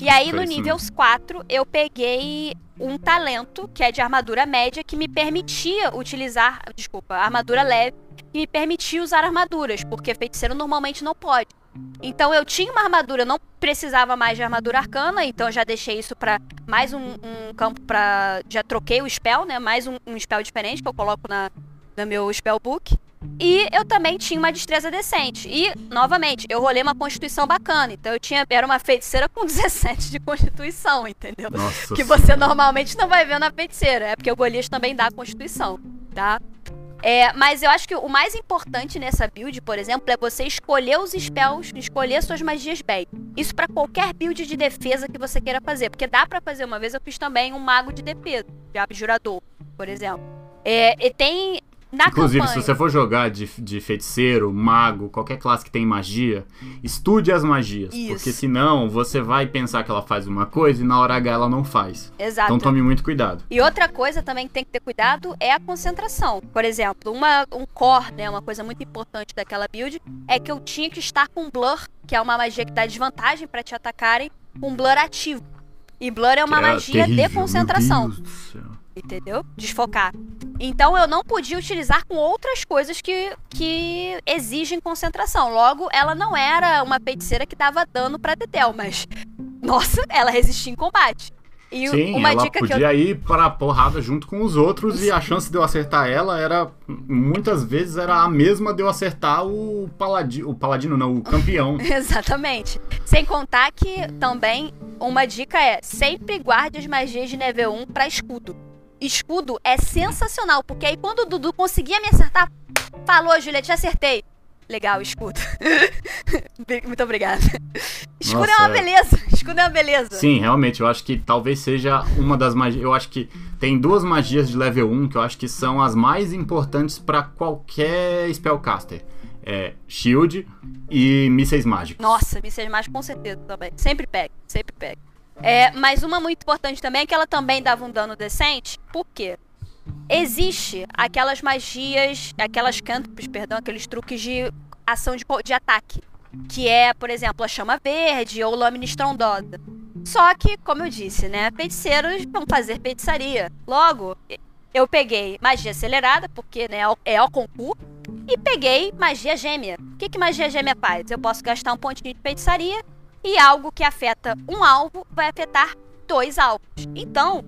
E aí, Foi no nível 4, eu peguei um talento, que é de armadura média, que me permitia utilizar. Desculpa, armadura leve, que me permitia usar armaduras, porque feiticeiro normalmente não pode. Então eu tinha uma armadura, não precisava mais de armadura arcana, então já deixei isso pra mais um, um campo pra. Já troquei o spell, né? Mais um, um spell diferente que eu coloco na, no meu spellbook. E eu também tinha uma destreza decente. E, novamente, eu rolei uma constituição bacana. Então eu tinha. Era uma feiticeira com [LAUGHS] 17 de constituição, entendeu? Nossa que você Senhora. normalmente não vai ver na feiticeira. É porque o Golias também dá constituição, tá? É, mas eu acho que o mais importante nessa build, por exemplo, é você escolher os spells, escolher suas magias bem. Isso para qualquer build de defesa que você queira fazer, porque dá para fazer. Uma vez eu fiz também um mago de defesa, de abjurador, por exemplo. É, e tem Inclusive, campanha, se você for jogar de, de feiticeiro, mago, qualquer classe que tem magia, estude as magias. Isso. Porque senão você vai pensar que ela faz uma coisa e na hora H ela não faz. Exato. Então tome muito cuidado. E outra coisa também que tem que ter cuidado é a concentração. Por exemplo, uma, um core, né, uma coisa muito importante daquela build, é que eu tinha que estar com blur, que é uma magia que dá desvantagem para te atacarem, com blur ativo. E blur é uma Que é magia terrível, de concentração. Entendeu? Desfocar. Então eu não podia utilizar com outras coisas que, que exigem concentração. Logo, ela não era uma feiticeira que dava dano pra Tetel, mas [LAUGHS] nossa, ela resistia em combate. E Sim, uma ela dica que eu podia ir para porrada junto com os outros e a chance de eu acertar ela era muitas vezes era a mesma de eu acertar o paladino, o paladino não, o campeão. [LAUGHS] Exatamente. Sem contar que também uma dica é sempre guarde as magias de nível 1 pra escudo. Escudo é sensacional, porque aí quando o Dudu conseguia me acertar, falou, Juliette, acertei. Legal, escudo. [LAUGHS] Muito obrigada. Escudo é Nossa, uma é. beleza. Escudo é uma beleza. Sim, realmente, eu acho que talvez seja uma das magias. Eu acho que tem duas magias de level 1 que eu acho que são as mais importantes para qualquer spellcaster. É Shield e mísseis mágicos. Nossa, mísseis mágicos com certeza também. Sempre pega, sempre pega. É, mas uma muito importante também é que ela também dava um dano decente. Por quê? Existe aquelas magias, aquelas cantrips, perdão, aqueles truques de ação de, de ataque. Que é, por exemplo, a chama verde ou lâmina estrondosa. Só que, como eu disse, né? Feiticeiros vão fazer feitiçaria. Logo, eu peguei magia acelerada, porque né, é o concurso. E peguei magia gêmea. O que, que magia gêmea faz? Eu posso gastar um pontinho de feitiçaria e algo que afeta um alvo vai afetar dois alvos. Então,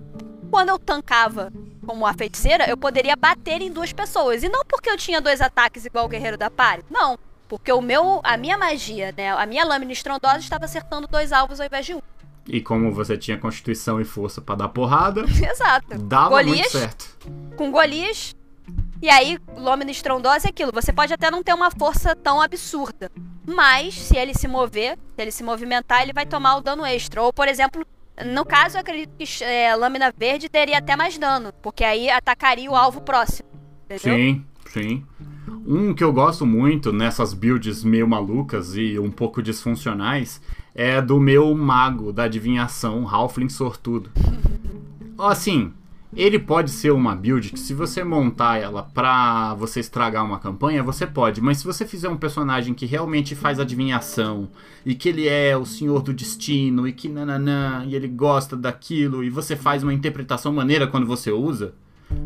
quando eu tancava como a feiticeira, eu poderia bater em duas pessoas. E não porque eu tinha dois ataques igual o guerreiro da party. Não. Porque o meu, a minha magia, né, a minha lâmina estrondosa estava acertando dois alvos ao invés de um. E como você tinha constituição e força pra dar porrada, [LAUGHS] Exato. dava Golias, muito certo. com Golias. E aí, lâmina estrondosa é aquilo. Você pode até não ter uma força tão absurda. Mas, se ele se mover, se ele se movimentar, ele vai tomar o dano extra. Ou, por exemplo, no caso, eu acredito que é, lâmina verde teria até mais dano. Porque aí atacaria o alvo próximo. Entendeu? Sim, sim. Um que eu gosto muito nessas builds meio malucas e um pouco disfuncionais é do meu mago da adivinhação, Halfling Sortudo. [LAUGHS] Assim, ele pode ser uma build que se você montar ela pra você estragar uma campanha, você pode, mas se você fizer um personagem que realmente faz adivinhação e que ele é o senhor do destino e que nananã, e ele gosta daquilo e você faz uma interpretação maneira quando você usa,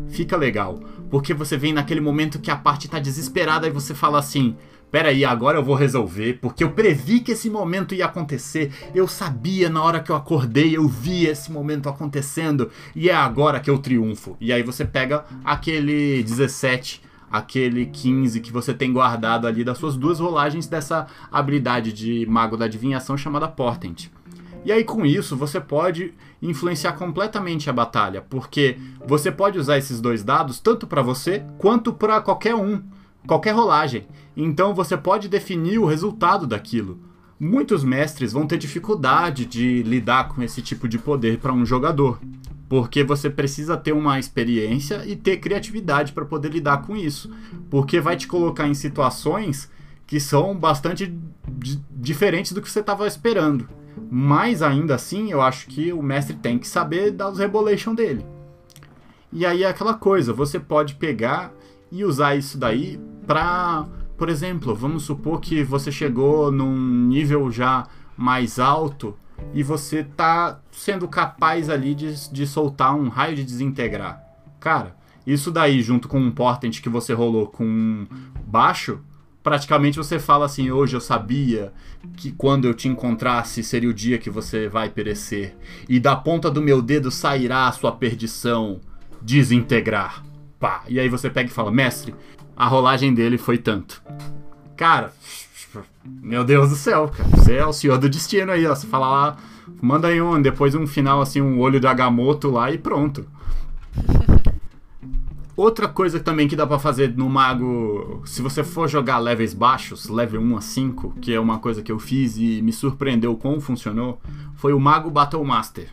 fica legal. Porque você vem naquele momento que a parte tá desesperada e você fala assim: Peraí, agora eu vou resolver, porque eu previ que esse momento ia acontecer. Eu sabia na hora que eu acordei, eu vi esse momento acontecendo, e é agora que eu triunfo. E aí você pega aquele 17, aquele 15 que você tem guardado ali das suas duas rolagens dessa habilidade de mago da adivinhação chamada Portent. E aí com isso você pode influenciar completamente a batalha, porque você pode usar esses dois dados tanto para você quanto para qualquer um, qualquer rolagem. Então você pode definir o resultado daquilo. Muitos mestres vão ter dificuldade de lidar com esse tipo de poder para um jogador, porque você precisa ter uma experiência e ter criatividade para poder lidar com isso, porque vai te colocar em situações que são bastante di- diferentes do que você estava esperando. Mas ainda assim, eu acho que o mestre tem que saber dar os rebolation dele. E aí é aquela coisa, você pode pegar e usar isso daí pra, por exemplo, vamos supor que você chegou num nível já mais alto e você tá sendo capaz ali de, de soltar um raio de desintegrar. Cara, isso daí junto com um portent que você rolou com um baixo, praticamente você fala assim: hoje eu sabia que quando eu te encontrasse seria o dia que você vai perecer, e da ponta do meu dedo sairá a sua perdição, desintegrar. Pá. E aí você pega e fala: mestre, a rolagem dele foi tanto. Cara, meu Deus do céu, cara, você é o senhor do destino aí, ó. Você fala lá, manda aí um, depois um final assim, um olho de Agamotto lá e pronto. [LAUGHS] Outra coisa também que dá pra fazer no mago, se você for jogar levels baixos, level 1 a 5, que é uma coisa que eu fiz e me surpreendeu como funcionou, foi o mago Battle Master.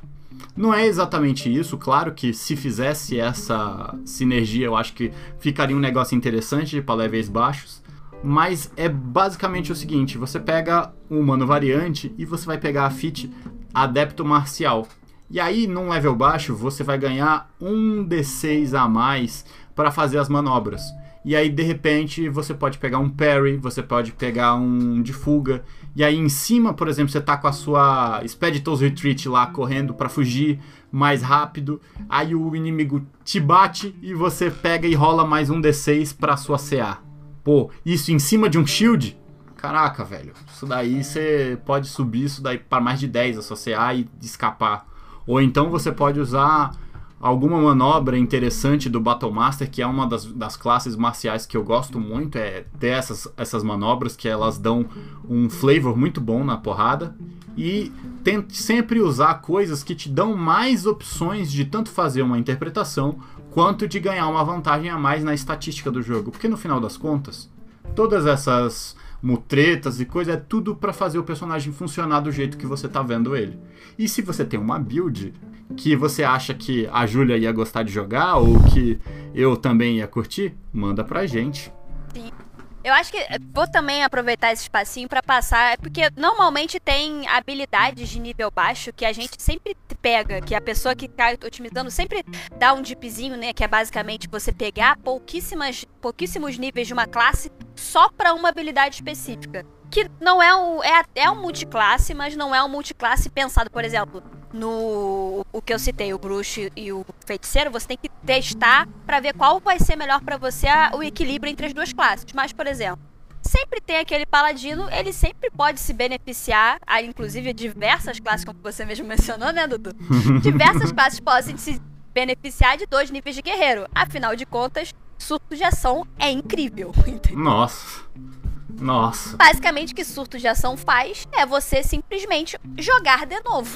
Não é exatamente isso, claro que se fizesse essa sinergia, eu acho que ficaria um negócio interessante para levels baixos, mas é basicamente o seguinte, você pega um humano variante e você vai pegar a fit Adepto Marcial. E aí, num level baixo, você vai ganhar um D6 a mais para fazer as manobras. E aí, de repente, você pode pegar um parry, você pode pegar um de fuga. E aí, em cima, por exemplo, você tá com a sua Speditor's Retreat lá correndo para fugir mais rápido. Aí o inimigo te bate e você pega e rola mais um D6 pra sua CA. Pô, isso em cima de um shield? Caraca, velho. Isso daí você pode subir isso daí para mais de 10 a sua CA e escapar. Ou então você pode usar alguma manobra interessante do Battle Master, que é uma das, das classes marciais que eu gosto muito, é ter essas, essas manobras que elas dão um flavor muito bom na porrada. E tente sempre usar coisas que te dão mais opções de tanto fazer uma interpretação quanto de ganhar uma vantagem a mais na estatística do jogo. Porque no final das contas, todas essas mutretas e coisa, é tudo para fazer o personagem funcionar do jeito que você tá vendo ele. E se você tem uma build que você acha que a Júlia ia gostar de jogar ou que eu também ia curtir, manda pra gente. Sim. Eu acho que vou também aproveitar esse espacinho para passar, porque normalmente tem habilidades de nível baixo que a gente sempre pega, que a pessoa que tá otimizando sempre dá um dipzinho, né, que é basicamente você pegar pouquíssimas pouquíssimos níveis de uma classe só para uma habilidade específica. Que não é um é, é um multiclasse, mas não é um multiclasse pensado, por exemplo, no o que eu citei, o bruxo e o feiticeiro, você tem que testar para ver qual vai ser melhor para você a, o equilíbrio entre as duas classes. Mas, por exemplo, sempre tem aquele paladino, ele sempre pode se beneficiar, a, inclusive diversas classes, como você mesmo mencionou, né, Dudu? [LAUGHS] diversas classes podem se beneficiar de dois níveis de guerreiro. Afinal de contas, de ação é incrível. [LAUGHS] Entendeu? Nossa. Nossa. Basicamente, o que surto de ação faz é você simplesmente jogar de novo.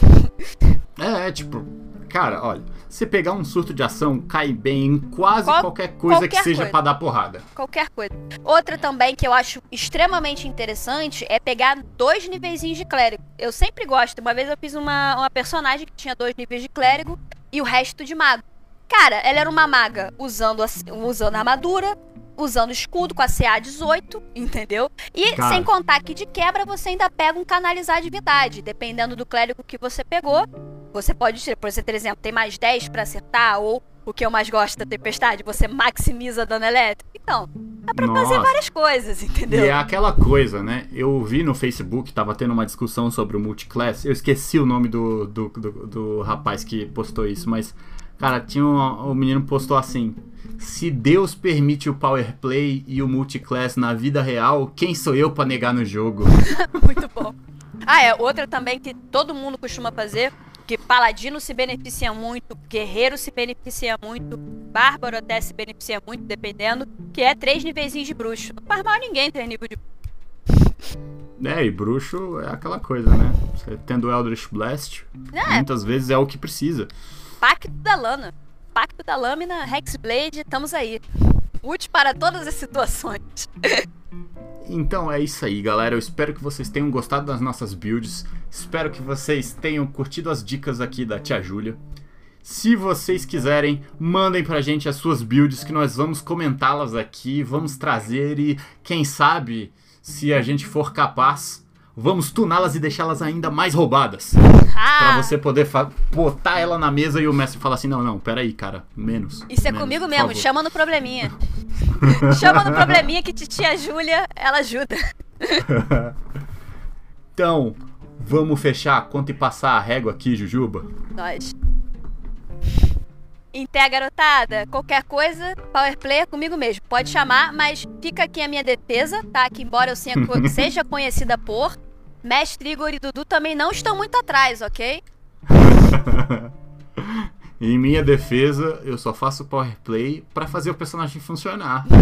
É, é tipo, cara, olha, você pegar um surto de ação cai bem em quase Qual- qualquer coisa que qualquer seja coisa. pra dar porrada. Qualquer coisa. Outra também que eu acho extremamente interessante é pegar dois nivezinhos de clérigo. Eu sempre gosto. Uma vez eu fiz uma, uma personagem que tinha dois níveis de clérigo e o resto de mago. Cara, ela era uma maga usando, a- usando armadura, usando escudo com a CA 18, entendeu? E Cara. sem contar que de quebra você ainda pega um canalizar divindade. Dependendo do clérigo que você pegou, você pode tirar. Por exemplo, tem mais 10 pra acertar, ou o que eu mais gosto da tempestade, você maximiza dano elétrico. Então, dá pra fazer Nossa. várias coisas, entendeu? E é aquela coisa, né? Eu vi no Facebook, tava tendo uma discussão sobre o multiclass. Eu esqueci o nome do, do, do, do rapaz que postou isso, mas, cara, tinha um, o menino postou assim: Se Deus permite o power play e o multiclass na vida real, quem sou eu pra negar no jogo? [LAUGHS] Muito bom. Ah, é, outra também que todo mundo costuma fazer, que paladino se beneficia muito, guerreiro se beneficia muito, bárbaro até se beneficia muito, dependendo, que é três nivezinhos de bruxo. Não faz mal ninguém ter nível de É, e bruxo é aquela coisa, né? Você tendo Eldritch Blast, É. muitas vezes é o que precisa. pacto da lana. Pacto da lâmina, Hexblade, estamos aí. Útil para todas as situações. Então é isso aí, galera. Eu espero que vocês tenham gostado das nossas builds. Espero que vocês tenham curtido as dicas aqui da tia Júlia. Se vocês quiserem, mandem pra gente as suas builds que nós vamos comentá-las aqui, vamos trazer e quem sabe, se a gente for capaz, vamos tuná-las e deixá-las ainda mais roubadas. Pra Ah, você poder botar ela na mesa e o mestre falar assim: "Não, não, peraí, cara, menos". isso é menos, comigo mesmo, favor." chama no probleminha. [LAUGHS] chama no probleminha que titia Júlia, ela ajuda. [LAUGHS] Então, vamos fechar a conta e passar a régua aqui, Jujuba. Nós. Então, garotada, qualquer coisa, Power Play é comigo mesmo. Pode chamar, mas fica aqui a minha defesa, tá? Que embora eu [LAUGHS] seja conhecida por, Mestre Igor e Dudu também não estão muito atrás, ok? [LAUGHS] Em minha defesa, eu só faço power play pra fazer o personagem funcionar. [LAUGHS]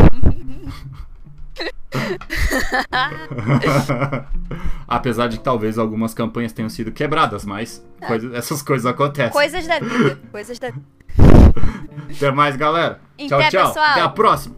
Apesar de que talvez algumas campanhas tenham sido quebradas, mas coisa- essas coisas acontecem. Coisas da vida, coisas da. [LAUGHS] Até mais, galera. Tchau, Até, tchau. pessoal. Até a próxima.